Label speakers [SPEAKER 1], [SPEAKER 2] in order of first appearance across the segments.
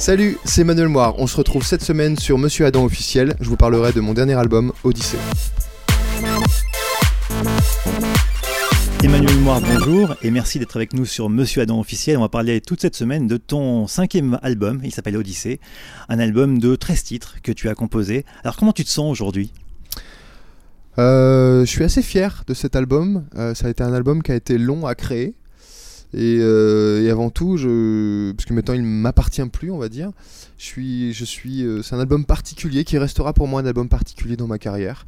[SPEAKER 1] Salut, c'est Manuel Moire. On se retrouve cette semaine sur Monsieur Adam officiel. Je vous parlerai de mon dernier album, Odyssée.
[SPEAKER 2] Emmanuel Moire, bonjour et merci d'être avec nous sur Monsieur Adam officiel. On va parler toute cette semaine de ton cinquième album, il s'appelle Odyssée, un album de 13 titres que tu as composé. Alors comment tu te sens aujourd'hui?
[SPEAKER 1] Euh, Je suis assez fier de cet album. Euh, ça a été un album qui a été long à créer. Et, euh, et, avant tout, je, parce que maintenant il m'appartient plus, on va dire. Je suis, je suis, c'est un album particulier qui restera pour moi un album particulier dans ma carrière.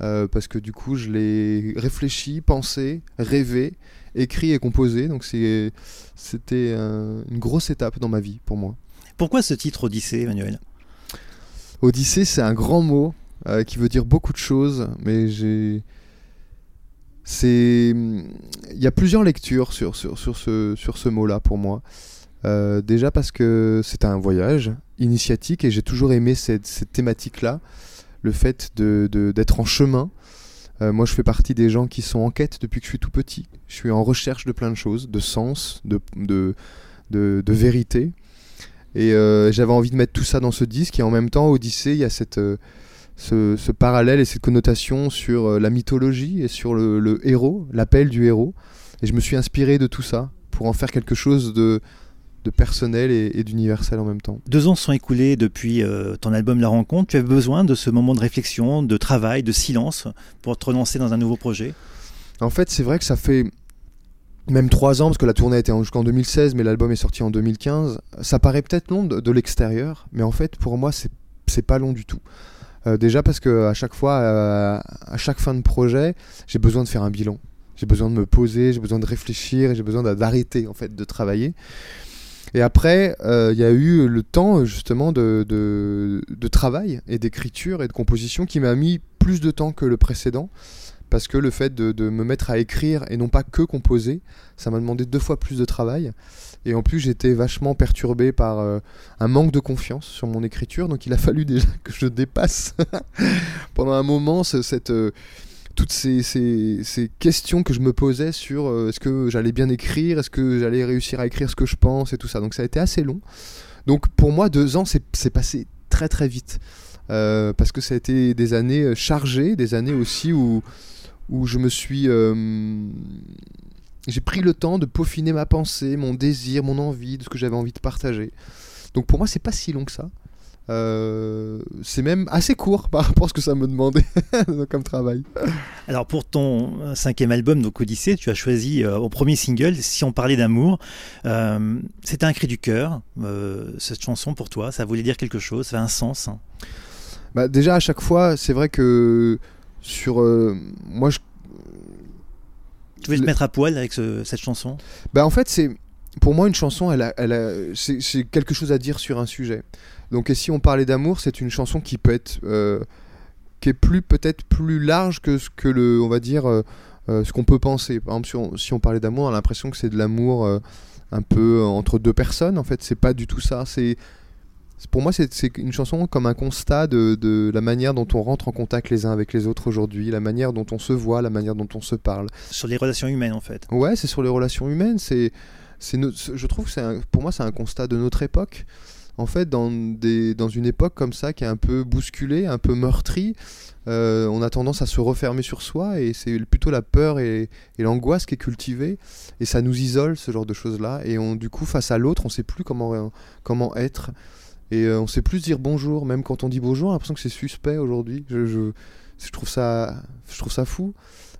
[SPEAKER 1] Euh, parce que du coup je l'ai réfléchi, pensé, rêvé, écrit et composé. Donc c'était une grosse étape dans ma vie pour moi.
[SPEAKER 2] Pourquoi ce titre Odyssée, Emmanuel?
[SPEAKER 1] Odyssée, c'est un grand mot euh, qui veut dire beaucoup de choses, mais j'ai c'est il y a plusieurs lectures sur, sur, sur ce, sur ce mot-là pour moi. Euh, déjà parce que c'est un voyage initiatique et j'ai toujours aimé cette, cette thématique-là le fait d'être de, en chemin. Euh, moi, je fais partie des gens qui sont en quête depuis que je suis tout petit. Je suis en recherche de plein de choses, de sens, de, de, de, vérité. Et euh, j'avais envie de mettre tout ça dans ce disque. Et en même temps, Odyssée, il y a cette, ce, ce, parallèle et cette connotation sur la mythologie et sur le, le héros, l'appel du héros. Et je me suis inspiré de tout ça pour en faire quelque chose de, de personnel et, d'universel en même temps.
[SPEAKER 2] Deux ans sont écoulés depuis euh, ton album La Rencontre. Tu as besoin de ce moment de réflexion, de travail, de silence pour te relancer dans un nouveau projet?
[SPEAKER 1] En fait, c'est vrai que ça fait même trois ans, parce que la tournée a été jusqu'en 2016, mais l'album est sorti en 2015. Ça paraît peut-être long de, l'extérieur, mais en fait, pour moi, c'est pas long du tout. Euh, déjà parce que à chaque fois, euh, à chaque fin de projet, j'ai besoin de faire un bilan. J'ai besoin de me poser, j'ai besoin de réfléchir, j'ai besoin d'arrêter en fait de travailler. Et après, euh, il y a eu le temps justement de, travail et d'écriture et de composition qui m'a mis plus de temps que le précédent. Parce que le fait de, me mettre à écrire et non pas que composer, ça m'a demandé deux fois plus de travail. Et en plus, j'étais vachement perturbé par euh, un manque de confiance sur mon écriture. Donc il a fallu déjà que je dépasse pendant un moment cette, euh, toutes ces, ces, questions que je me posais sur euh, est-ce que j'allais bien écrire, est-ce que j'allais réussir à écrire ce que je pense et tout ça. Donc ça a été assez long. Donc pour moi, deux ans, c'est passé très très vite. Parce que ça a été des années chargées, des années aussi où, où je me suis... j'ai pris le temps de peaufiner ma pensée, mon désir, mon envie, de ce que j'avais envie de partager. Donc pour moi, c'est pas si long que ça. Euh, c'est même assez court par rapport à ce que ça me demandait comme travail.
[SPEAKER 2] Alors pour ton euh, cinquième album, donc Odyssée, tu as choisi euh, au premier single, Si on parlait d'amour, c'était un cri du cœur, cette chanson pour toi, ça voulait dire quelque chose, ça a un sens hein
[SPEAKER 1] bah, Déjà à chaque fois, c'est vrai que sur... moi je...
[SPEAKER 2] Tu veux te mettre à poil avec cette chanson?
[SPEAKER 1] Bah, En fait c'est pour moi, une chanson, elle elle c'est quelque chose à dire sur un sujet. Donc si on parlait d'amour, c'est une chanson qui peut être euh, qui est plus peut-être plus large que ce que le on va dire euh, euh, ce qu'on peut penser. Par exemple, si on, parlait d'amour, on a l'impression que c'est de l'amour un peu entre deux personnes. En fait, c'est pas du tout ça. C'est pour moi, c'est une chanson comme un constat de, de, la manière dont on rentre en contact les uns avec les autres aujourd'hui, la manière dont on se voit, la manière dont on se parle.
[SPEAKER 2] Sur les relations humaines, en fait.
[SPEAKER 1] Ouais, c'est sur les relations humaines. C'est, je trouve que pour moi, c'est un constat de notre époque en fait, dans, des, dans une époque comme ça qui est un peu bousculée, un peu meurtrie, euh, on a tendance à se refermer sur soi et c'est plutôt la peur et, l'angoisse qui est cultivée et ça nous isole ce genre de choses là et on du coup face à l'autre on sait plus comment comment être et euh, on sait plus dire bonjour même quand on dit bonjour on a l'impression que c'est suspect aujourd'hui. Je, je, trouve ça je trouve ça fou.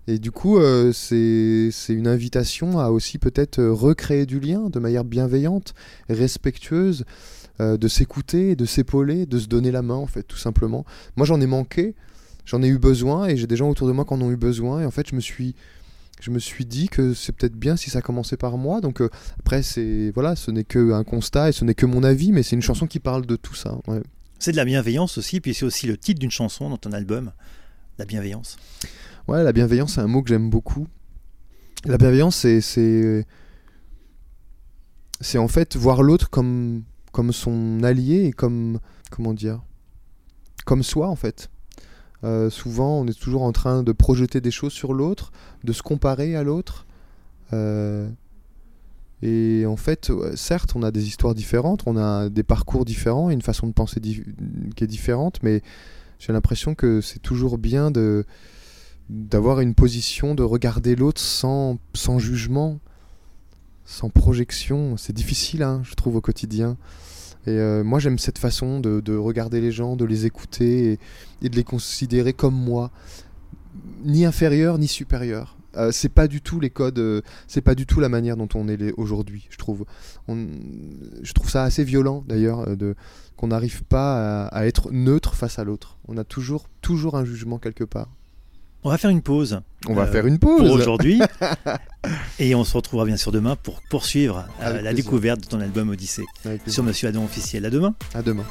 [SPEAKER 1] Et du coup, euh, c'est une invitation à aussi peut-être recréer du lien de manière bienveillante, respectueuse, euh, de s'écouter, de s'épauler, de se donner la main, en fait, tout simplement. Moi, j'en ai manqué, j'en ai eu besoin, et j'ai des gens autour de moi qui en ont eu besoin, et en fait, je me suis, je me suis dit que c'est peut-être bien si ça commençait par moi. Donc euh, après, c'est voilà, ce n'est qu'un constat et ce n'est que mon avis, mais c'est une chanson qui parle de tout ça.
[SPEAKER 2] C'est de la bienveillance aussi, puis c'est aussi le titre d'une chanson dans ton album, la bienveillance.
[SPEAKER 1] Ouais, la bienveillance, c'est un mot que j'aime beaucoup. La bienveillance, c'est c'est en fait voir l'autre comme comme son allié et comme comment dire comme soi en fait. Euh, souvent, on est toujours en train de projeter des choses sur l'autre, de se comparer à l'autre. Euh, Et en fait, certes, on a des histoires différentes, on a des parcours différents, une façon de penser qui est différente, mais j'ai l'impression que c'est toujours bien de d'avoir une position, de regarder l'autre sans, sans jugement, sans projection. C'est difficile, hein, je trouve, au quotidien. Et euh, moi, j'aime cette façon de, de, regarder les gens, de les écouter et, de les considérer comme moi, ni inférieur ni supérieur. Euh, c'est pas du tout les codes, euh, c'est pas du tout la manière dont on est aujourd'hui. Je trouve, je trouve ça assez violent d'ailleurs qu'on n'arrive pas à, à, être neutre face à l'autre. On a toujours, toujours un jugement quelque part.
[SPEAKER 2] On va faire une pause.
[SPEAKER 1] On va euh, faire une pause.
[SPEAKER 2] Pour aujourd'hui. et on se retrouvera bien sûr demain pour poursuivre euh, la découverte de ton album Odyssée sur Monsieur Adam officiel. À demain.
[SPEAKER 1] À demain.